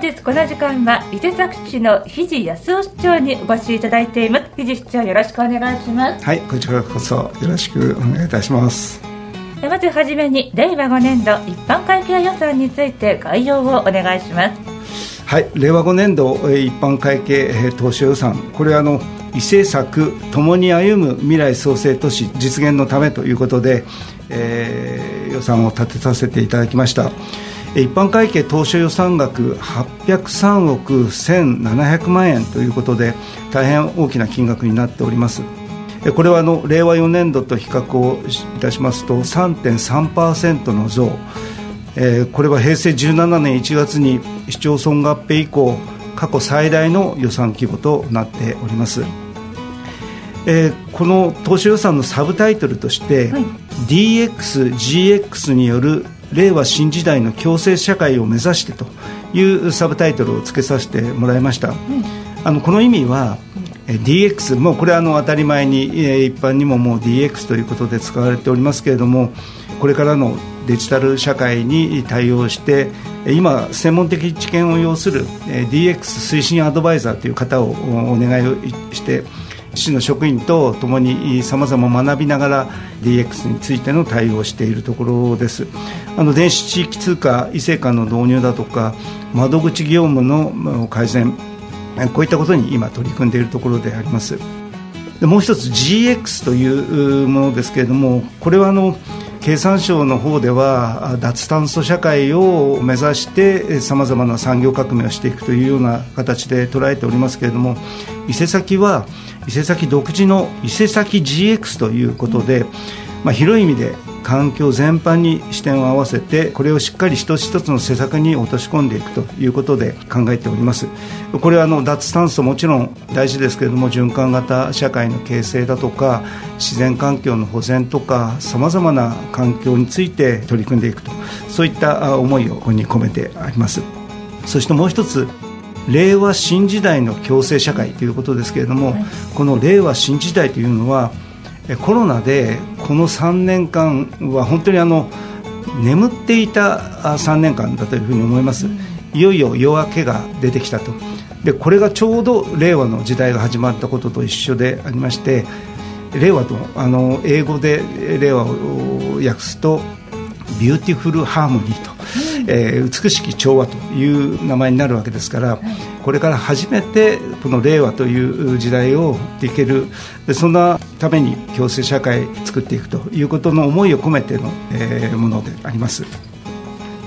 本日この時間は伊勢崎市の肘康夫市長にお越しいただいています。肘市長よろしくお願いします。はいこちらこそよろしくお願いいたします。まずはじめに令和5年度一般会計予算について概要をお願いします。はい令和5年度一般会計当初予算。これはあの伊勢作共に歩む未来創生都市実現のためということで、えー、予算を立てさせていただきました一般会計当初予算額803億1700万円ということで大変大きな金額になっております。これはあの令和4年度と比較をいたしますと3.3%の増、えー、これは平成17年1月に市町村合併以降過去最大の予算規模となっております、えー、この当初予算のサブタイトルとして、はい、DX、GX による令和新時代の共生社会を目指してというサブタイトルを付けさせてもらいました、うん、あのこの意味は、うん、DX もうこれはあの当たり前に一般にももう DX ということで使われておりますけれどもこれからのデジタル社会に対応して今、専門的知見を要する DX 推進アドバイザーという方をお願いをして市の職員とともにさまざま学びながら DX についての対応をしているところです。あの電子地域通貨異性間の導入だとか窓口業務の改善こういったことに今取り組んでいるところであります。でもう一つ GX というものですけれどもこれはあの経産省の方では脱炭素社会を目指してさまざまな産業革命をしていくというような形で捉えておりますけれども伊勢崎は伊勢崎独自の伊勢崎 GX ということで、まあ、広い意味で環境全般に視点を合わせてこれをしっかり一つ一つの施策に落とし込んでいくということで考えております。これはあの脱炭素もちろん大事ですけれども循環型社会の形成だとか自然環境の保全とかさまざまな環境について取り組んでいくとそういった思いをここに込めてあります。そしてもう一つ令和新時代の共生社会ということですけれども、はい、この令和新時代というのはコロナでこの3年間は本当にあの眠っていた3年間だというふうに思います、いよいよ夜明けが出てきたと。でこれがちょうど令和の時代が始まったことと一緒でありまして令和とあの英語で令和を訳すとBeautiful Harmony とえー、美しき調和という名前になるわけですから、これから初めてこの令和という時代をいけるそんなために共生社会作っていくということの思いを込めての、えー、ものであります。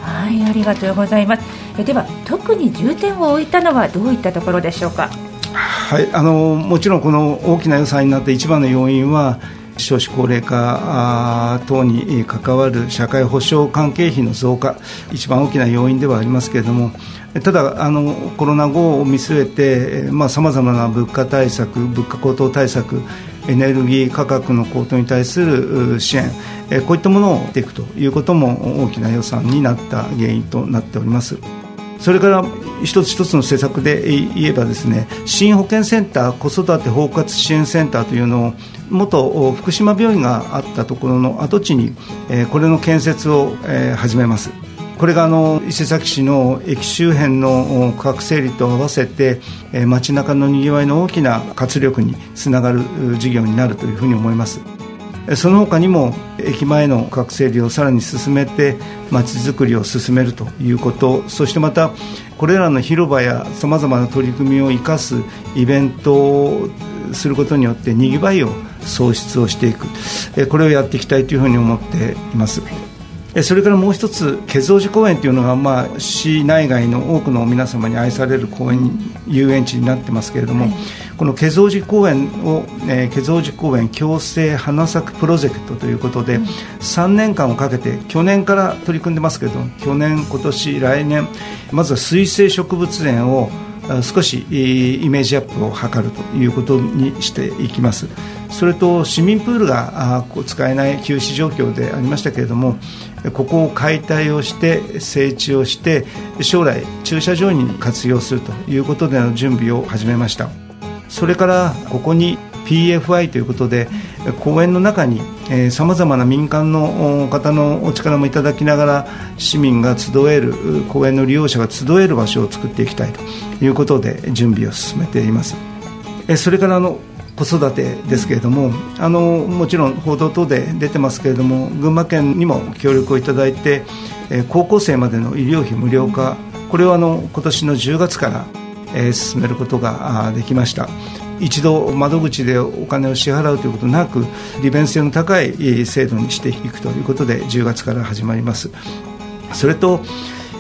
はいありがとうございます。えでは特に重点を置いたのはどういったところでしょうか？はいあのもちろんこの大きな予算になって一番の要因は少子高齢化等に関わる社会保障関係費の増加、一番大きな要因ではありますけれども、ただあの、コロナ後を見据えて、さまざ、まな物価対策、物価高騰対策、エネルギー価格の高騰に対する支援、こういったものをしていくということも大きな予算になった原因となっております。それから一つ一つの施策で言えばですね新保健センター子育て包括支援センターというのを元福島病院があったところの跡地に、えこれの建設を、え始めます。これがあの伊勢崎市の駅周辺の区画整理と合わせて、え街中のにぎわいの大きな活力につながる事業になるというふうに思います。その他にも駅前の区画整理をさらに進めてまちづくりを進めるということそしてまたこれらの広場やさまざまな取り組みを生かすイベントをすることによってにぎわいを創出をしていくこれをやっていきたいというふうに思っています。それからもう一つ、化蔵寺公園というのが、まあ、市内外の多くの皆様に愛される公園遊園地になってますけれども、この化蔵寺公園を、えー、化蔵寺公園共生花咲くプロジェクトということで、うん、3年間をかけて、去年から取り組んでますけれども、去年、今年、来年、まずは水生植物園を少しイメージアップを図るということにしていきます。それと市民プールが使えない休止状況でありましたけれどもここを解体をして整地をして将来駐車場に活用するということでの準備を始めましたそれからここに PFI ということで公園の中にさまざまな民間の方のお力もいただきながら市民が集える公園の利用者が集える場所を作っていきたいということで準備を進めています。それからあの子育てですけれどもあのもちろん報道等で出てますけれども群馬県にも協力をいただいて高校生までの医療費無料化。これをあの今年の10月から、えー、進めることができました。一度窓口でお金を支払うということなく利便性の高い制度にしていくということで10月から始まります。それと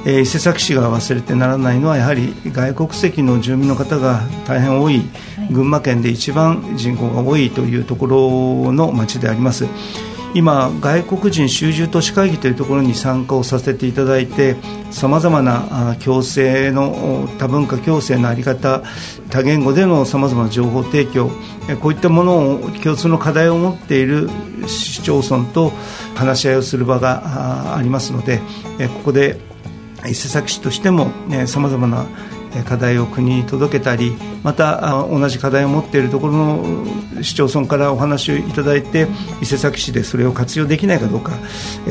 えー、伊勢崎市が忘れてならないのはやはり外国籍の住民の方が大変多い、群馬県で一番人口が多いというところの町であります今、外国人集中都市会議というところに参加をさせていただいてさまざまな共生の多文化共生の在り方多言語でのさまざまな情報提供こういったものを共通の課題を持っている市町村と話し合いをする場がありますのでここで伊勢崎市としてもさまざまな課題を国に届けたりまた同じ課題を持っているところの市町村からお話をいただいて伊勢崎市でそれを活用できないかどうか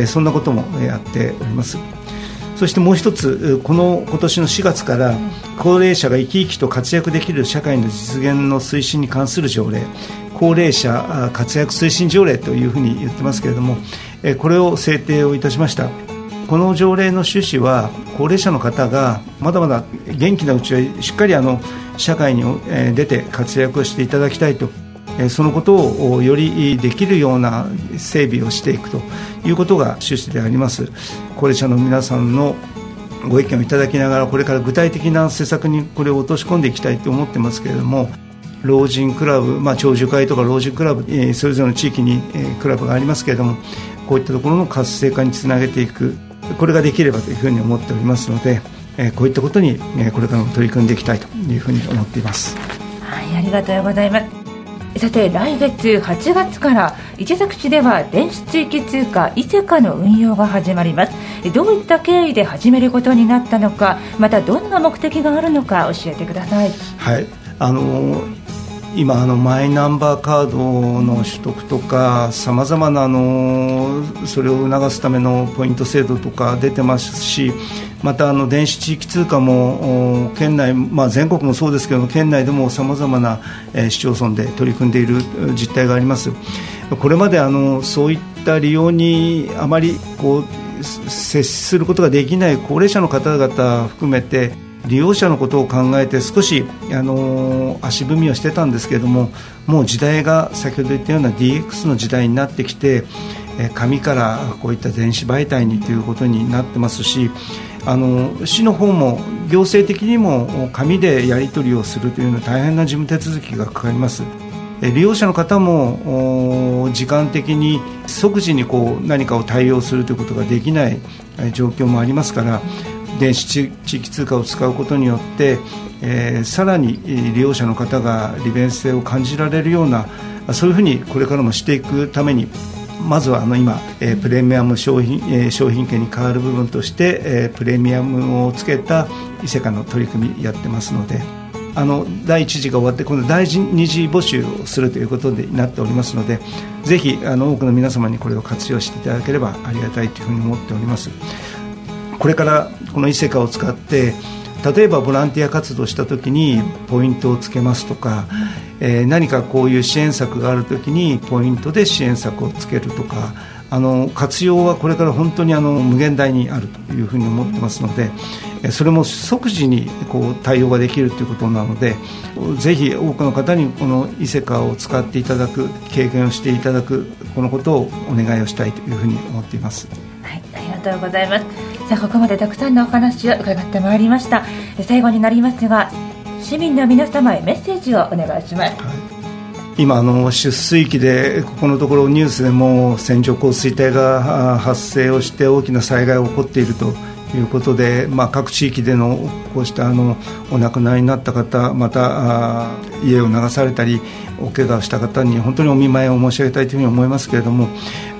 そんなこともやっております。そしてもう一つこの今年の4月から高齢者が生き生きと活躍できる社会の実現の推進に関する条例高齢者活躍推進条例というふうに言ってますけれどもこれを制定をいたしました。この条例の趣旨は高齢者の方がまだまだ元気なうちはしっかりあの社会に出て活躍をしていただきたいとそのことをよりできるような整備をしていくということが趣旨であります。高齢者の皆さんのご意見をいただきながらこれから具体的な施策にこれを落とし込んでいきたいと思ってますけれども老人クラブ、まあ、長寿会とか老人クラブえ、それぞれの地域にえクラブがありますけれどもこういったところの活性化につなげていく。これができればというふうに思っておりますので、えこういったことに、えこれからも取り組んでいきたいというふうに思っています。はいありがとうございます。さて来月8月から伊崎市では電子地域通貨伊勢カの運用が始まります。どういった経緯で始めることになったのかまたどんな目的があるのか教えてください。はいあの今あのマイナンバーカードの取得とかさまざまなあのそれを促すためのポイント制度とか出てますしまたあの電子地域通貨も県内、まあ、全国もそうですけど県内でもさまざまな、え市町村で取り組んでいる実態があります。これまであのそういった利用にあまりこう接することができない高齢者の方々含めて利用者のことを考えて少し、あの足踏みをしてたんですけれどももう時代が先ほど言ったような DX の時代になってきてえ紙からこういった電子媒体にということになってますしあの市の方も行政的にも紙でやり取りをするというのは大変な事務手続きがかかります。利用者の方も時間的に即時にこう何かを対応するということができない状況もありますから電子地域通貨を使うことによって、えー、さらに利用者の方が利便性を感じられるようなそういうふうにこれからもしていくためにまずはあの今、えー、プレミアム商品,、えー、商品券に変わる部分として、えー、プレミアムをつけた伊勢カの取り組みやってますのであの第1次が終わって今度第2次募集をするということになっておりますのでぜひあの多くの皆様にこれを活用していただければありがたいというふうに思っております。これからこの伊勢カを使って例えばボランティア活動した時にポイントをつけますとか、えー、何かこういう支援策がある時にポイントで支援策をつけるとかあの活用はこれから本当にあの無限大にあるというふうに思ってますのでそれも即時にこう対応ができるということなのでぜひ多くの方にこの伊勢カを使っていただく経験をしていただくこのことをお願いをしたいというふうに思っています。はい、ありがとうございますさあここまでたくさんのお話を伺ってまいりました。最後になりますが市民の皆様へメッセージをお願いします、はい。今あの出水期でここのところニュースでも線状降水帯が発生をして大きな災害が起こっていると。いうことで、まあ、各地域でのこうしたあのお亡くなりになった方また家を流されたりお怪我をした方に本当にお見舞いを申し上げたいというふうに思いますけれども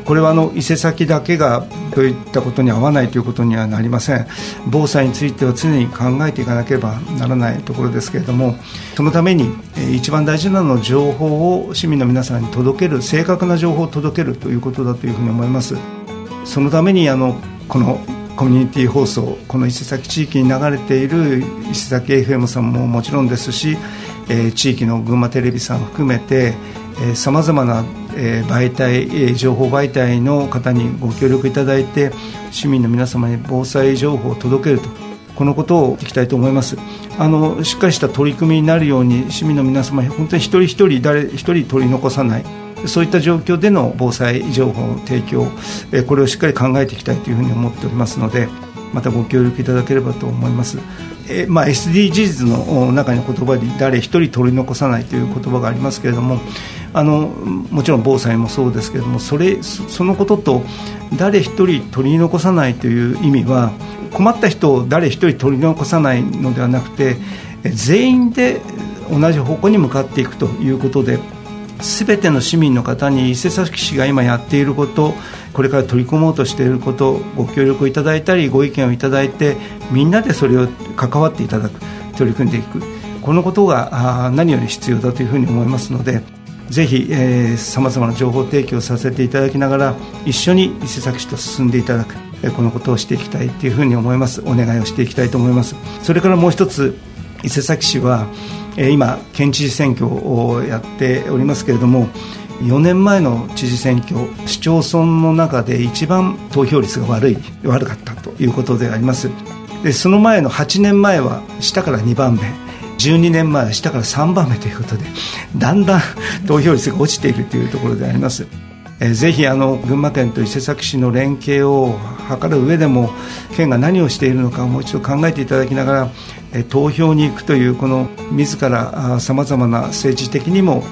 これはあの伊勢崎だけがといったことに合わないということにはなりません。防災については常に考えていかなければならないところですけれどもそのために一番大事なのは情報を市民の皆さんに届ける正確な情報を届けるということだというふうに思います。そのためにあのこのコミュニティ放送この伊勢崎地域に流れている伊勢崎 FM さんももちろんですし、えー、地域の群馬テレビさん含めてさまざまな、えー、媒体、えー、情報媒体の方にご協力いただいて市民の皆様に防災情報を届けるとこのことをいきたいと思います。あのしっかりした取り組みになるように市民の皆様本当に一人一人誰一人取り残さない。そういった状況での防災情報の提供、えこれをしっかり考えていきたいというふうに思っておりますのでまたご協力いただければと思います。えまあ、SDGs の中の言葉で誰一人取り残さないという言葉がありますけれどもあのもちろん防災もそうですけれどもそれそのことと誰一人取り残さないという意味は困った人を誰一人取り残さないのではなくて全員で同じ方向に向かっていくということで全ての市民の方に伊勢崎市が今やっていることこれから取り組もうとしていることご協力いただいたりご意見をいただいてみんなでそれを関わっていただく取り組んでいく。このことが何より必要だというふうに思いますのでぜひさまざまな情報提供させていただきながら一緒に伊勢崎市と進んでいただくこのことをしていきたいというふうに思います。お願いをしていきたいと思います。それからもう一つ伊勢崎市は今県知事選挙をやっておりますけれども4年前の知事選挙市町村の中で一番投票率が悪い悪かったということであります。でその前の8年前は下から2番目12年前は下から3番目ということでだんだん 投票率が落ちているというところであります。えぜひあの群馬県と伊勢崎市の連携を図る上でも県が何をしているのかもう一度考えていただきながらえ投票に行くというこの自らさまざまな政治的にも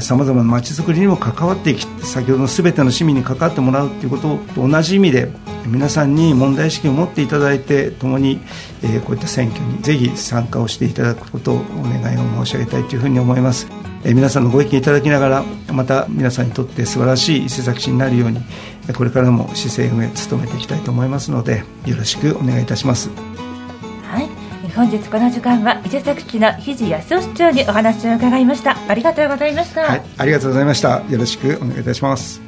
さまざまなまちづくりにも関わっていき先ほどの全ての市民に関わってもらうということと同じ意味で皆さんに問題意識を持っていただいて共に、えこういった選挙にぜひ参加をしていただくことをお願いを申し上げたいというふうに思います、え皆さんのご意見いただきながらまた皆さんにとって素晴らしい伊勢崎市になるようにこれからも市政運営努めていきたいと思いますのでよろしくお願いいたします。本日この時間は伊勢崎市の肘康夫市長にお話を伺いました。ありがとうございました、はい、ありがとうございました。よろしくお願いいたします